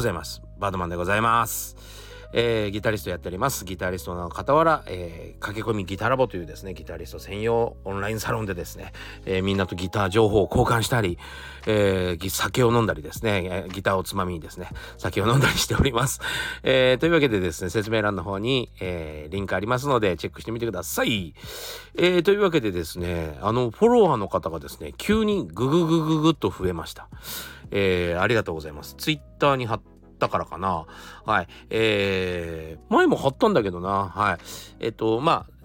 ございます。バードマンでございます。えー、ギタリストやっております。ギタリストの傍ら、えー、駆け込みギタラボというですね、ギタリスト専用オンラインサロンでですね、えー、みんなとギター情報を交換したり、えー、酒を飲んだりですね、ギターをつまみにですね、酒を飲んだりしております。えー、というわけでですね、説明欄の方に、えー、リンクありますので、チェックしてみてください。えー、というわけでですね、あの、フォロワーの方がですね、急にグググググっと増えました。えー、ありがとうございます。ツイッターに貼ったからかな。はい。えー、前も貼ったんだけどな。はい。えっ、と、まあ、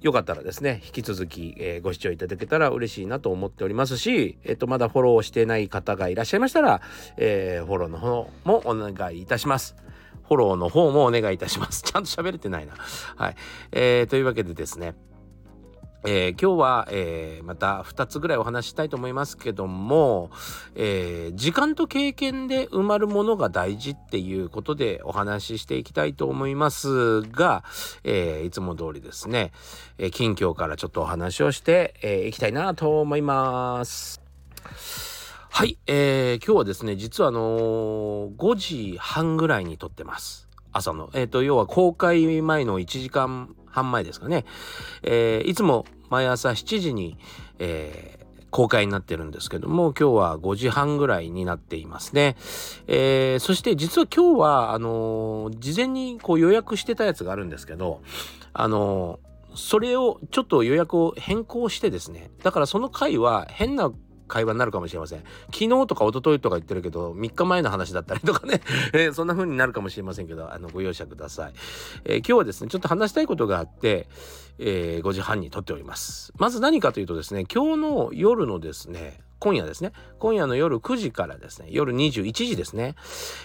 よかったらですね、引き続き、えー、ご視聴いただけたら嬉しいなと思っておりますし、えっ、と、まだフォローしてない方がいらっしゃいましたら、えー、フォローの方もお願いいたします。フォローの方もお願いいたします。ちゃんと喋れてないな。はい。えー、というわけでですね、えー、今日は、えー、また2つぐらいお話したいと思いますけども、えー、時間と経験で埋まるものが大事っていうことでお話ししていきたいと思いますが、えいつも通りですね、え近況からちょっとお話をしてい、えきたいなと思います。はい、え今日はですね、実はあの5時半ぐらいに撮ってます。朝の。えっ、と、要は公開前の1時間半前ですかね。えー、いつも毎朝7時に、えー、公開になってるんですけども、今日は5時半ぐらいになっていますね。えー、そして実は今日は、あのー、事前にこう予約してたやつがあるんですけど、あのー、それをちょっと予約を変更してですね、だからその回は変な会話になるかもしれません。昨日とか一昨日とか言ってるけど、3日前の話だったりとかね、えー、そんな風になるかもしれませんけど、あの、ご容赦ください。えー、今日はですね、ちょっと話したいことがあって、えー、5時半に撮っております。まず何かというとですね、今日の夜のですね、今夜ですね。今夜の夜9時からですね、夜21時ですね。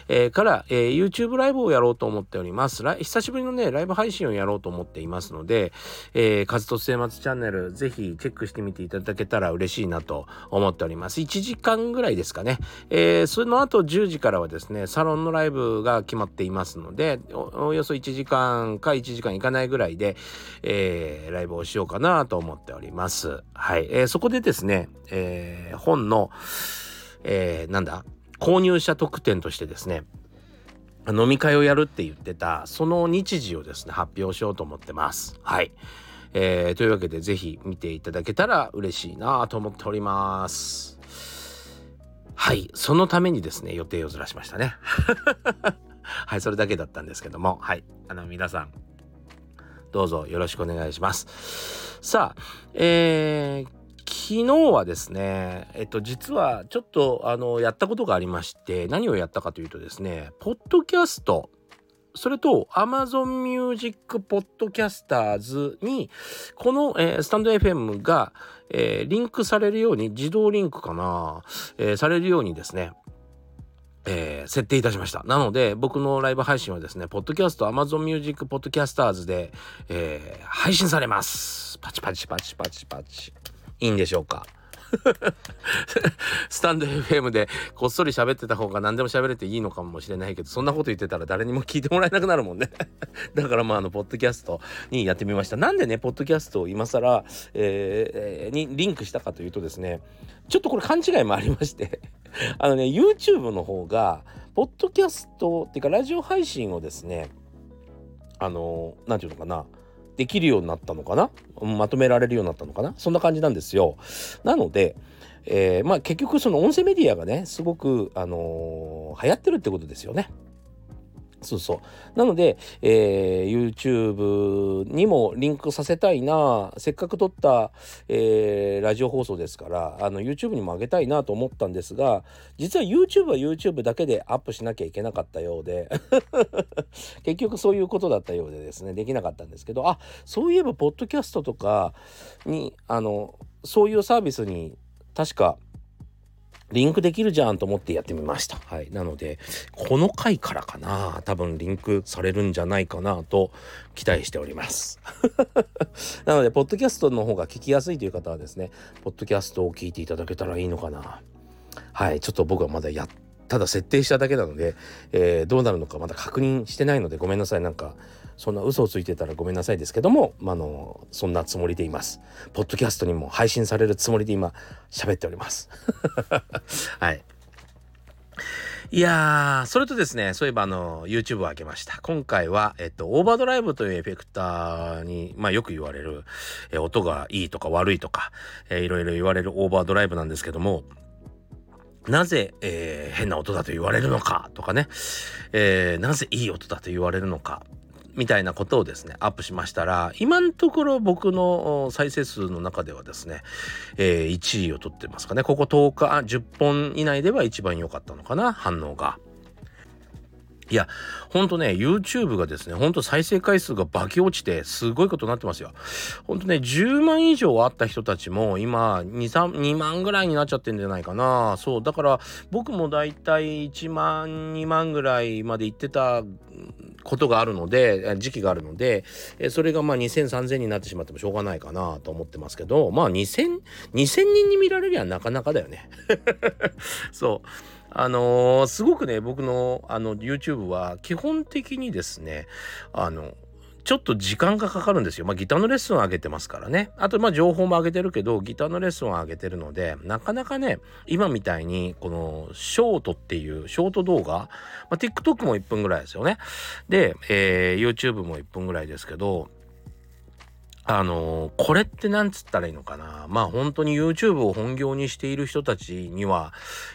えー、から、えー、YouTube ライブをやろうと思っております。久しぶりのね、ライブ配信をやろうと思っていますので、えー、カズと末松チャンネル、ぜひチェックしてみていただけたら嬉しいなと思っております。1時間ぐらいですかね。えー、その後10時からはですね、サロンのライブが決まっていますので、おおよそ1時間か1時間いかないぐらいで、えー、ライブをしようかなと思っております。はい。えー、そこでですね、えー、本の、えー、なんだ、購入者特典としてですね、飲み会をやるって言ってた、その日時をですね、発表しようと思ってます。はい。えー、というわけで、ぜひ見ていただけたら嬉しいなと思っております。はい。そのためにですね、予定をずらしましたね。はい、それだけだったんですけども、はい。あの、皆さん、どうぞよろしくお願いします。さあ、えー、昨日はですね、えっと、実はちょっと、あの、やったことがありまして、何をやったかというとですね、ポッドキャスト、それと Amazon Music Podcasters に、この、えー、スタンド FM が、えー、リンクされるように、自動リンクかな、えー、されるようにですね、えー、設定いたしました。なので、僕のライブ配信はですね、ポッドキャスト Amazon Music Podcasters で、えー、配信されます。パチパチパチパチパチ。いいんでしょうか？スタンド FM でこっそり喋ってた方が何でも喋れていいのかもしれないけどそんなこと言ってたら誰にも聞いてもらえなくなるもんね。だからまああのポッドキャストにやってみました。なんでねポッドキャストを今更、えー、にリンクしたかというとですねちょっとこれ勘違いもありまして。あのね YouTube の方がポッドキャストっていうかラジオ配信をですねあの何て言うのかなできるようになったのかな？まとめられるようになったのかな？そんな感じなんですよ。なので、えー、まあ結局その音声メディアがねすごく、あのー、流行ってるってことですよね。そうそう。なので、えー、YouTube にもリンクさせたいな、せっかく撮った、えー、ラジオ放送ですから、あの、YouTube にも上げたいなと思ったんですが、実は YouTube は YouTube だけでアップしなきゃいけなかったようで 結局そういうことだったようでですね、できなかったんですけど、あ、そういえば、ポッドキャストとかに、あの、そういうサービスに確かリンクできるじゃんと思ってやってみました。はい。なので、この回からかな、多分リンクされるんじゃないかなと期待しております。なので、ポッドキャストの方が聞きやすいという方はですね、ポッドキャストを聞いていただけたらいいのかな。はい。ちょっと僕はまだやっただ設定しただけなので、えー、どうなるのかまだ確認してないのでごめんなさい。なんか、そんな嘘をついてたらごめんなさいですけども、まあの、そんなつもりでいます。ポッドキャストにも配信されるつもりで今、喋っております。はい。いやー、それとですね、そういえばあの、YouTube を開けました。今回は、えっと、オーバードライブというエフェクターに、まあよく言われる、え音がいいとか悪いとか、えー、いろいろ言われるオーバードライブなんですけども、なぜ、えー、変な音だと言われるのかとかね、えー、なぜいい音だと言われるのかみたいなことをですね、アップしましたら、今のところ僕の再生数の中ではですね、えー、1位を取ってますかね。ここ10日、10本以内では一番良かったのかな、反応が。いや、ほんとね、YouTube がですね、ほんと再生回数が化け落ちて、すごいことになってますよ。ほんとね、10万以上あった人たちも、今、2、3、2万ぐらいになっちゃってんじゃないかな。そう、だから、僕もだいたい1万、2万ぐらいまで行ってたことがあるので、時期があるので、それがまあ2000、3000になってしまってもしょうがないかなと思ってますけど、まあ2000、2000人に見られりゃなかなかだよね。そう。あのー、すごくね、僕のあの YouTube は基本的にですね、あの、ちょっと時間がかかるんですよ。まあギターのレッスンを上げてますからね。あとま情報も上げてるけど、ギターのレッスンを上げてるので、なかなかね、今みたいにこのショートっていうショート動画、まあ、TikTok も1分ぐらいですよね。で、えー、YouTube も1分ぐらいですけど、あのー、これって何つったらいいのかなまあ本当に YouTube を本業にしている人たちには、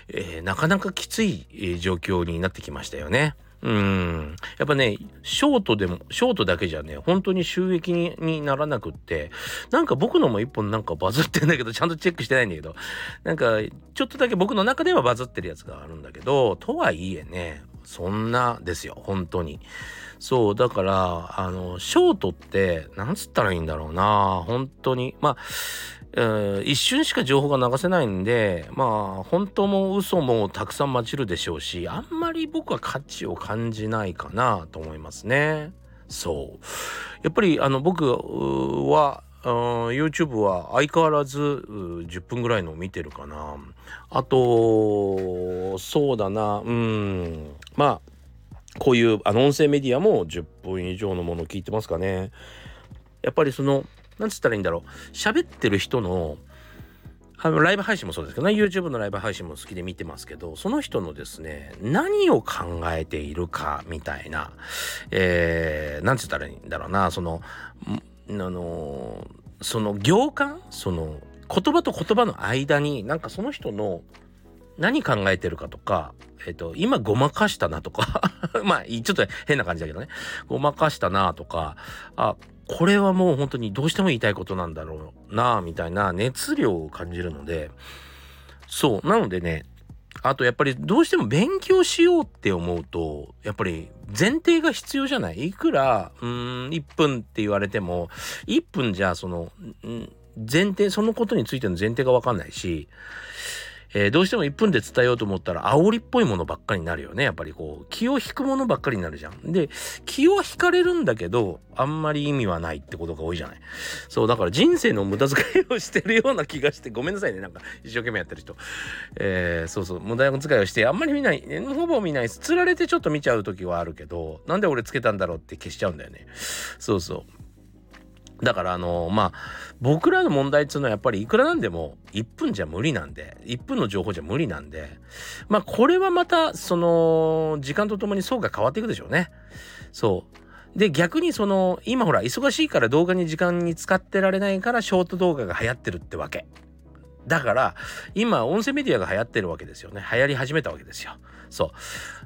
えー、なかなかきつい、状況になってきましたよね。うん。やっぱね、ショートでも、ショートだけじゃね、本当に収益ににならなくって、なんか僕のも一本なんかバズってんだけど、ちゃんとチェックしてないんだけど、なんか、ちょっとだけ僕の中ではバズってるやつがあるんだけど、とはいえね、そんなですよ、本当に。そう、だから、あの、ショートって、なんつったらいいんだろうな、本当に。まあ、え、一瞬しか情報が流せないんで、まあ、本当も嘘もたくさん混じるでしょうし、あんまり僕は価値を感じないかなと思いますね。そう。やっぱり、あの、僕は、YouTube は相変わらず10分ぐらいのを見てるかな。あと、そうだな、うん、まあ、こういうあの音声メディアも10分以上のものを聞いてますかね。やっぱりその、なんつったらいいんだろう。喋ってる人の、あの、ライブ配信もそうですけどね、YouTube のライブ配信も好きで見てますけど、その人のですね、何を考えているか、みたいな、えー、なんつったらいいんだろうな、その、あの、その行間その、言葉と言葉の間に、なんかその人の何考えてるかとか、えっ、と、今ごまかしたなとか まあ、ちょっと変な感じだけどね。ごまかしたなとか、あ、これはもう本当にどうしても言いたいことなんだろうなみたいな熱量を感じるので、そう。なのでね、あとやっぱりどうしても勉強しようって思うと、やっぱり前提が必要じゃない？いくら、うん、1分って言われても、1分じゃその、前提、そのことについての前提がわかんないし、えー、どうしても1分で伝えようと思ったら煽りっぽいものばっかりになるよね。やっぱりこう、気を引くものばっかりになるじゃん。で、気を引かれるんだけど、あんまり意味はないってことが多いじゃない。そう、だから人生の無駄遣いをしてるような気がして、ごめんなさいね。なんか一生懸命やってる人。えー、そうそう、無駄遣いをして、あんまり見ない、ほぼ見ない、つられてちょっと見ちゃう時はあるけど、なんで俺つけたんだろうって消しちゃうんだよね。そうそう。だからあのまあ僕らの問題っていうのはやっぱりいくらなんでも1分じゃ無理なんで1分の情報じゃ無理なんでまあこれはまたその時間とともに層が変わっていくでしょうね。そうで逆にその今ほら忙しいから動画に時間に使ってられないからショート動画が流行ってるってわけ。だから今音声メディアが流行ってるわけですよね流行り始めたわけですよそう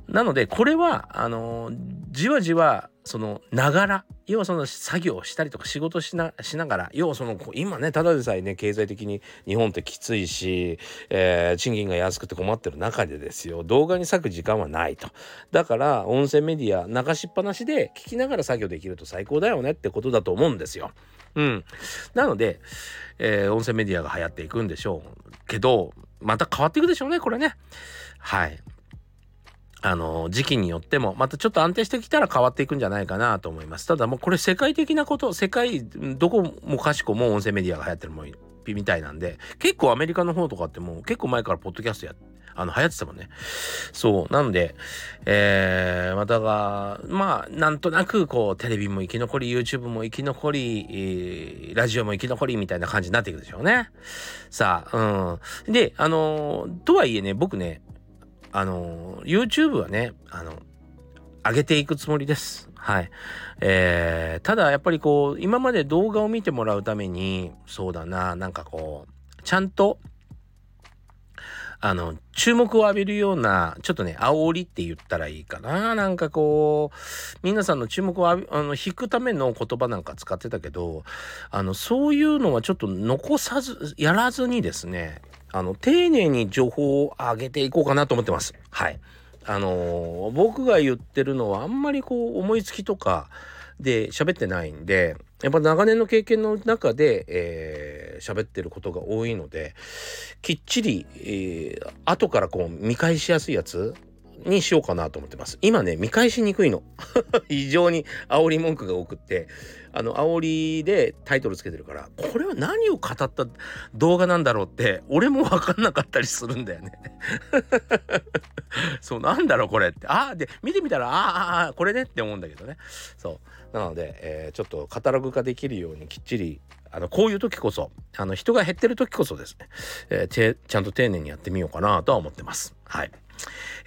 なのでこれはあのじわじわそのながら要はその作業をしたりとか仕事しなしながら要はその今ねただでさえね経済的に日本ってきついし、えー、賃金が安くて困ってる中でですよ動画に割く時間はないとだから音声メディア流しっぱなしで聞きながら作業できると最高だよねってことだと思うんですよ。うん、なので、えー、音声メディアが流行っていくんでしょうけどまた変わっていくでしょうねこれね。はいあの、時期によっても、またちょっと安定してきたら変わっていくんじゃないかなと思います。ただもうこれ世界的なこと、世界、どこもかしこも音声メディアが流行ってるもんみたいなんで、結構アメリカの方とかってもう結構前からポッドキャストや、あの、流行ってたもんね。そう。なので、えー、またが、まあ、なんとなく、こう、テレビも生き残り、YouTube も生き残り、えー、ラジオも生き残りみたいな感じになっていくでしょうね。さあ、うん。で、あの、とはいえね、僕ね、あの YouTube はねあの上げていくつもりです。はい。えー、ただやっぱりこう今まで動画を見てもらうためにそうだななんかこうちゃんとあの、注目を浴びるような、ちょっとね、煽りって言ったらいいかな。なんかこう、皆さんの注目を、あの、引くための言葉なんか使ってたけど、あの、そういうのはちょっと残さず、やらずにですね、あの、丁寧に情報を上げていこうかなと思ってます。はい。あの僕が言ってるのはあんまりこう、思いつきとかで喋ってないんで、やっぱ長年の経験の中で、えー、喋ってることが多いのできっちり、えー、後からこう見返しやすいやつにしようかなと思ってます。今ね見返しにくいの。非常に煽り文句が多くって。あの煽りでタイトルつけてるからこれは何を語った動画なんだろうって俺も分かんなかったりするんだよね。そうなんだろうこれって。ああで見てみたらああこれねって思うんだけどね。そう。なので、えー、ちょっとカタログ化できるようにきっちりあのこういう時こそあの人が減ってる時こそですね、えー、ちゃんと丁寧にやってみようかなとは思ってます。はい。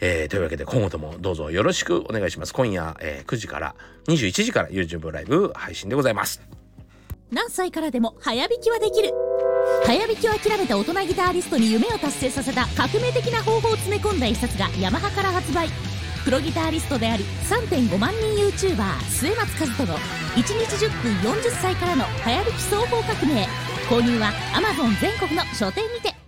えー、というわけで今後ともどうぞよろしくお願いします。今夜、えー、9時から21時から YouTube ライブ配信でございます。何歳からでも早弾きはできる早弾きを諦めた大人ギタリストに夢を達成させた革命的な方法を詰め込んだ一冊がヤマハから発売プロギタリストであり3.5万人 YouTuber 末松和人の1日10分40歳からの早弾き双方革命購入は Amazon 全国の書店にて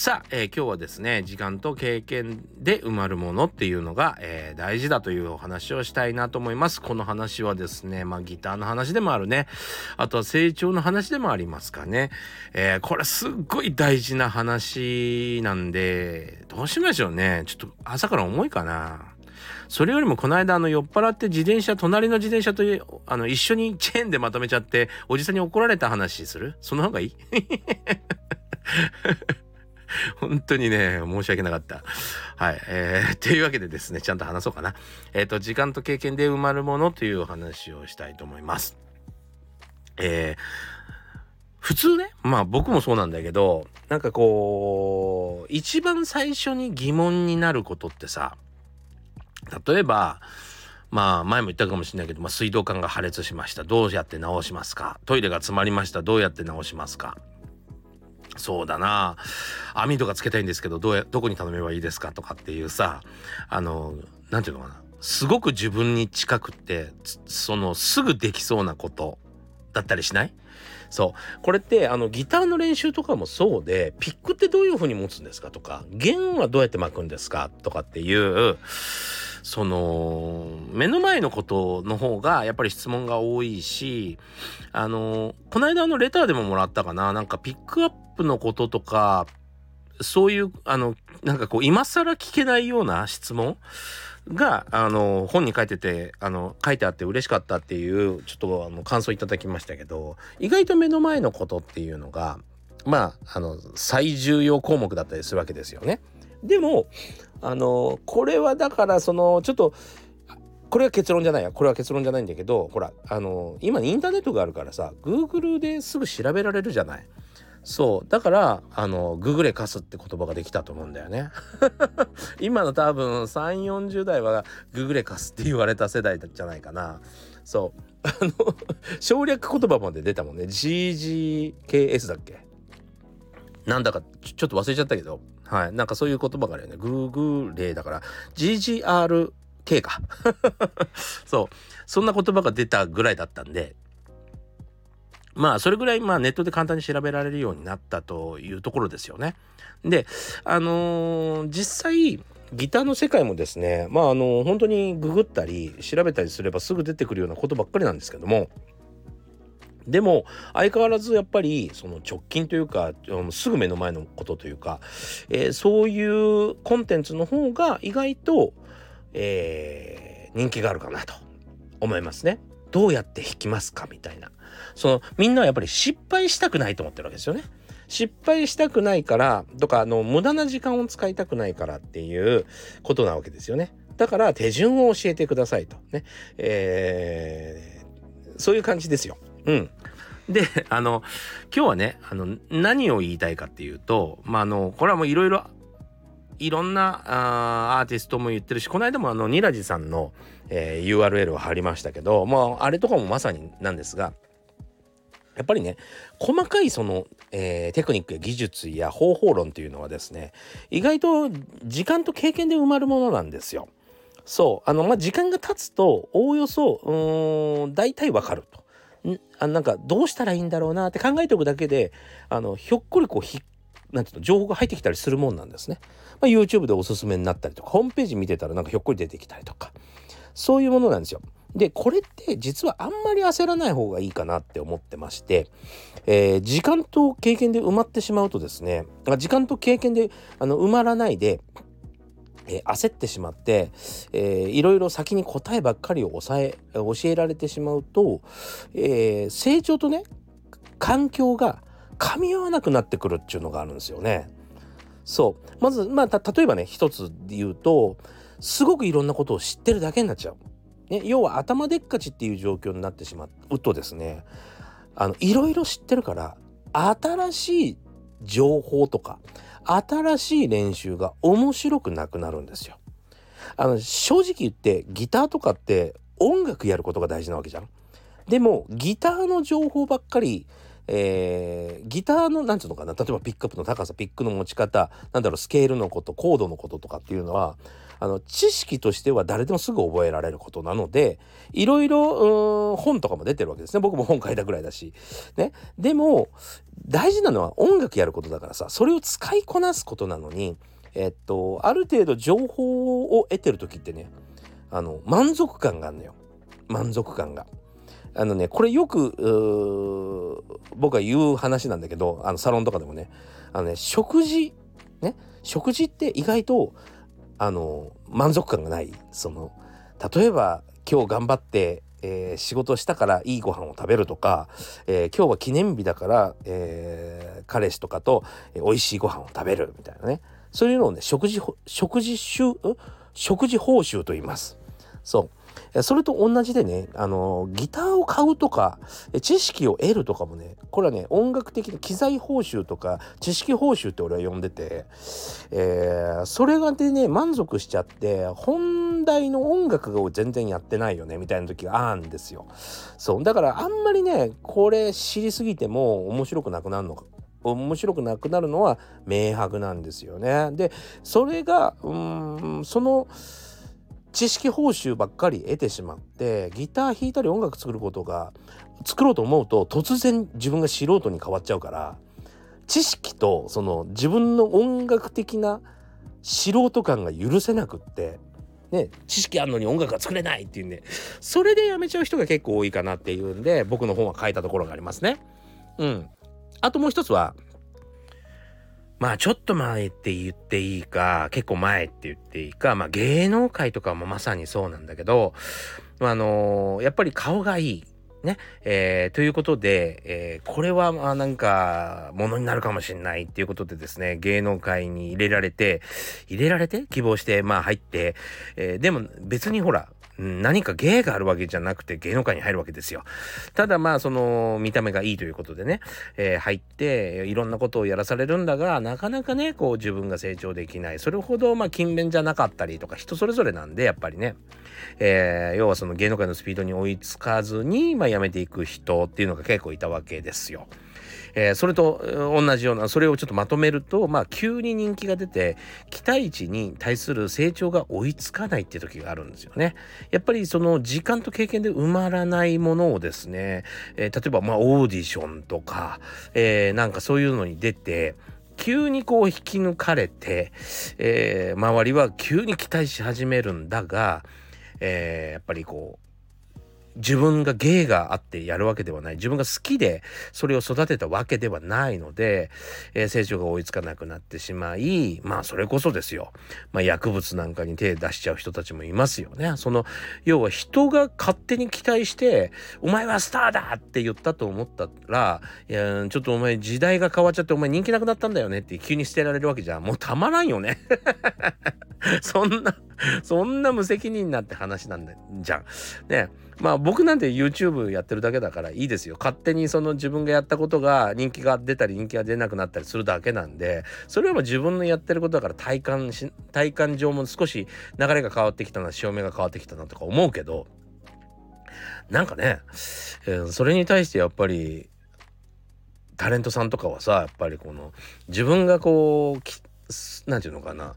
さあ、えー、今日はですね、時間と経験で埋まるものっていうのが、えー、大事だというお話をしたいなと思います。この話はですね、まあギターの話でもあるね。あとは成長の話でもありますかね。えー、これすっごい大事な話なんで、どうしましょうね。ちょっと朝から重いかな。それよりもこの間あの酔っ払って自転車、隣の自転車とあの一緒にチェーンでまとめちゃっておじさんに怒られた話する？その方がいい？本当にね、申し訳なかった。はい。えー、というわけでですね、ちゃんと話そうかな。えっ、ー、と、時間と経験で埋まるものというお話をしたいと思います。えー、普通ね、まあ僕もそうなんだけど、なんかこう、一番最初に疑問になることってさ、例えば、まあ前も言ったかもしれないけど、まあ、水道管が破裂しました。どうやって直しますか？トイレが詰まりました。どうやって直しますか？そうだな。網とかつけたいんですけどどうやどこに頼めばいいですかとかっていうさあの何て言うのかな。すごく自分に近くってそのすぐできそうなことだったりしない？そう。これってあのギターの練習とかもそうでピックってどういう風に持つんですかとか弦はどうやって巻くんですかとかっていうその目の前のことの方がやっぱり質問が多いしあのこの間のレターでももらったかななんかピックアップのこととかそういうあのなんかこう今更聞けないような質問があの本に書いててあの書いてあって嬉しかったっていうちょっとあの感想いただきましたけど意外と目の前のことっていうのがまああの最重要項目だったりするわけですよね。でもあのこれはだからそのちょっとこれは結論じゃないや。これは結論じゃないんだけどほらあの今インターネットがあるからさ Google ですぐ調べられるじゃない。そう。だからあのググレカスって言葉ができたと思うんだよね。今の多分3 4 0代はググレカスって言われた世代じゃないかな。そう。あの省略言葉まで出たもんね。GGKS だっけ？なんだかちょっと忘れちゃったけどはい。なんかそういう言葉があるよね。グーグーレーだから、GGRK か。そう。そんな言葉が出たぐらいだったんで、まあ、それぐらい、まあ、ネットで簡単に調べられるようになったというところですよね。で、あのー、実際、ギターの世界もですね、まあ、あのー、本当にググったり調べたりすればすぐ出てくるようなことばっかりなんですけども、でも相変わらずやっぱりその直近というかすぐ目の前のことというか、えー、そういうコンテンツの方が意外と、えー、人気があるかなと思いますね。どうやって弾きますかみたいな。そのみんなはやっぱり失敗したくないと思ってるわけですよね。失敗したくないからとかあの無駄な時間を使いたくないからっていうことなわけですよね。だから手順を教えてくださいとね。えー、そういう感じですよ。うん。で、あの、今日はね、あの、何を言いたいかっていうと、まあ、あの、これはもういろいろいろんなあアーティストも言ってるしこの間もあのニラジさんの、えー、URL を貼りましたけど、まあ、あれとかもまさになんですがやっぱりね細かいその、えー、テクニックや技術や方法論っていうのはですね意外と時間と経験で埋まるものなんですよ。そうあのまあ時間が経つとおおよそうん大体わかると。んあなんかどうしたらいいんだろうなって考えておくだけであのひょっこりこうひなんていうの情報が入ってきたりするもんなんですね。まあ、YouTube でおすすめになったりとかホームページ見てたらなんかひょっこり出てきたりとかそういうものなんですよ。でこれって実はあんまり焦らない方がいいかなって思ってまして、えー、時間と経験で埋まってしまうとですね時間と経験であの埋まらないでえー、焦ってしまって、えー、いろいろ先に答えばっかりを抑え教えられてしまうと、えー、成長とね環境が噛み合わなくなってくるっていうのがあるんですよね。そうまずまあ例えばね一つで言うとすごくいろんなことを知ってるだけになっちゃう。ね、要は頭でっかちっていう状況になってしまうとですねあのいろいろ知ってるから新しい情報とか新しい練習が面白くなくなるんですよ。あの正直言ってギターとかって音楽やることが大事なわけじゃん。でもギターの情報ばっかりえー、ギターの何て言うのかな例えばピックアップの高さピックの持ち方なんだろうスケールのことコードのこととかっていうのはあの知識としては誰でもすぐ覚えられることなのでいろいろ本とかも出てるわけですね。僕も本書いたぐらいだし。ね、でも大事なのは音楽やることだからさ。それを使いこなすことなのにえっとある程度情報を得てる時ってねあの満足感があるのよ。満足感が。あのねこれよく僕が言う話なんだけどあのサロンとかでもね。あのね食事。ね。食事って意外とあの満足感がない。その例えば今日頑張って、えー、仕事したからいいご飯を食べるとか、えー、今日は記念日だから、えー、彼氏とかと、えー、美味しいご飯を食べるみたいなね。そういうのをね食事食事食事報酬と言います。そう。それと同じでね、あの、ギターを買うとか、知識を得るとかもね、これはね、音楽的な機材報酬とか、知識報酬って俺は呼んでて、えー、それがでね、満足しちゃって、本題の音楽を全然やってないよね、みたいな時があるんですよ。そう。だからあんまりね、これ知りすぎても面白くなくなるのか。面白くなくなるのは明白なんですよね。で、それが、うん、その、知識報酬ばっかり得てしまってギター弾いたり音楽作ることが作ろうと思うと突然自分が素人に変わっちゃうから知識とその自分の音楽的な素人感が許せなくってね、知識あるのに音楽が作れないっていうんでそれでやめちゃう人が結構多いかなっていうんで僕の本は書いたところがありますね。うん。あともう一つはまあちょっと前って言っていいか、結構前って言っていいか、まあ芸能界とかもまさにそうなんだけど、あのー、やっぱり顔がいい。ね。えー、ということで、えー、これはまあなんか、ものになるかもしれないっていうことでですね、芸能界に入れられて、入れられて希望して、まあ入って、えー、でも別にほら、何か芸があるわけじゃなくて芸能界に入るわけですよ。ただまあその見た目がいいということでね、えー、入っていろんなことをやらされるんだがなかなかねこう自分が成長できないそれほどま勤勉じゃなかったりとか人それぞれなんでやっぱりね、えー、要はその芸能界のスピードに追いつかずにまあ辞めていく人っていうのが結構いたわけですよ。えー、それと同じようなそれをちょっとまとめるとまあ急に人気が出て期待値に対する成長が追いつかないって時があるんですよね。やっぱりその時間と経験で埋まらないものをですね、えー、例えばまあオーディションとか、えー、なんかそういうのに出て急にこう引き抜かれて、えー、周りは急に期待し始めるんだが、えー、やっぱりこう自分が芸があってやるわけではない。自分が好きでそれを育てたわけではないので、えー、成長が追いつかなくなってしまいまあそれこそですよ、まあ、薬物なんかに手出しちゃう人たちもいますよね。その要は人が勝手に期待して「お前はスターだ!」って言ったと思ったら「いやちょっとお前時代が変わっちゃってお前人気なくなったんだよね」って急に捨てられるわけじゃもうたまらんよね。そんな そんな無責任なって話なんだじゃん。ね。まあ僕なんて YouTube やってるだけだからいいですよ。勝手にその自分がやったことが人気が出たり人気が出なくなったりするだけなんで、それはもう自分のやってることだから体感し、体感上も少し流れが変わってきたな、潮目が変わってきたなとか思うけど、なんかね、えー、それに対してやっぱりタレントさんとかはさやっぱりこの自分がこう何て言うのかな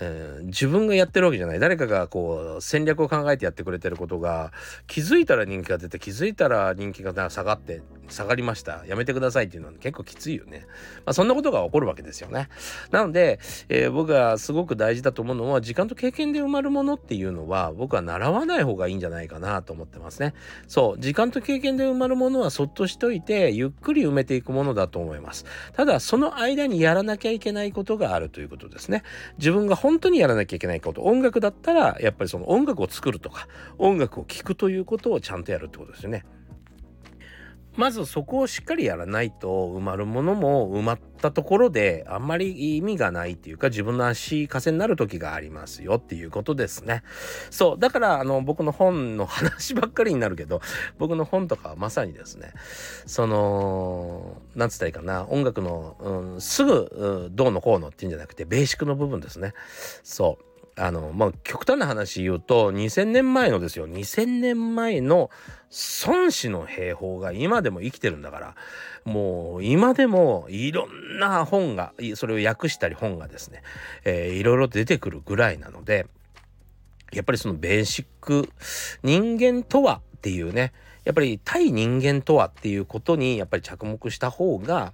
えー、自分がやってるわけじゃない。誰かがこう戦略を考えてやってくれてることが気づいたら人気が出て気づいたら人気が下がって下がりました。やめてくださいっていうのは結構きついよね、まあ、そんなことが起こるわけですよね。なので、えー、僕がすごく大事だと思うのは時間と経験で埋まるものっていうのは僕は習わない方がいいんじゃないかなと思ってますね。そう。時間と経験で埋まるものはそっとしといてゆっくり埋めていくものだと思います。ただその間にやらなきゃいけないことがあるということですね。自分が本当にやらなきゃいけないこと。音楽だったらやっぱりその音楽を作るとか音楽を聴くということをちゃんとやるってことですよね。まずそこをしっかりやらないと埋まるものも埋まったところであんまり意味がないっていうか自分の足かせになる時がありますよっていうことですね。そう。だからあの僕の本の話ばっかりになるけど僕の本とかはまさにですねそのなんつったらいいかな音楽の、うん、すぐどうのこうのっていうんじゃなくてベーシックの部分ですね。そう。あの、まあ、極端な話言うと、2000年前のですよ、2000年前の孫子の兵法が今でも生きてるんだから、もう今でもいろんな本が、それを訳したり本がですね、えー、いろいろ出てくるぐらいなので、やっぱりそのベーシック、人間とはっていうね、やっぱり対人間とはっていうことにやっぱり着目した方が、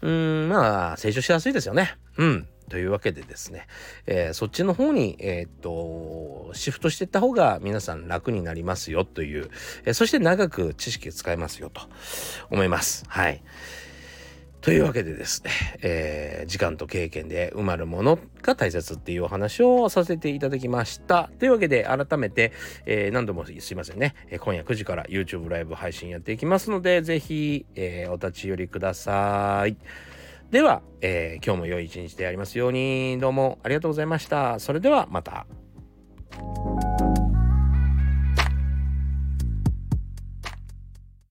うん、まあ、成長しやすいですよね。うん。というわけでですね、えー、そっちの方に、えー、っと、シフトしていった方が皆さん楽になりますよという、えー、そして長く知識を使えますよと思います。はい。というわけでですね、えー、時間と経験で埋まるものが大切っていうお話をさせていただきました。というわけで改めて、えー、何度もすいませんね、えー、今夜9時から YouTube ライブ配信やっていきますので、ぜひ、えお立ち寄りください。では、えー、今日も良い一日でありますように、どうもありがとうございました。それではまた。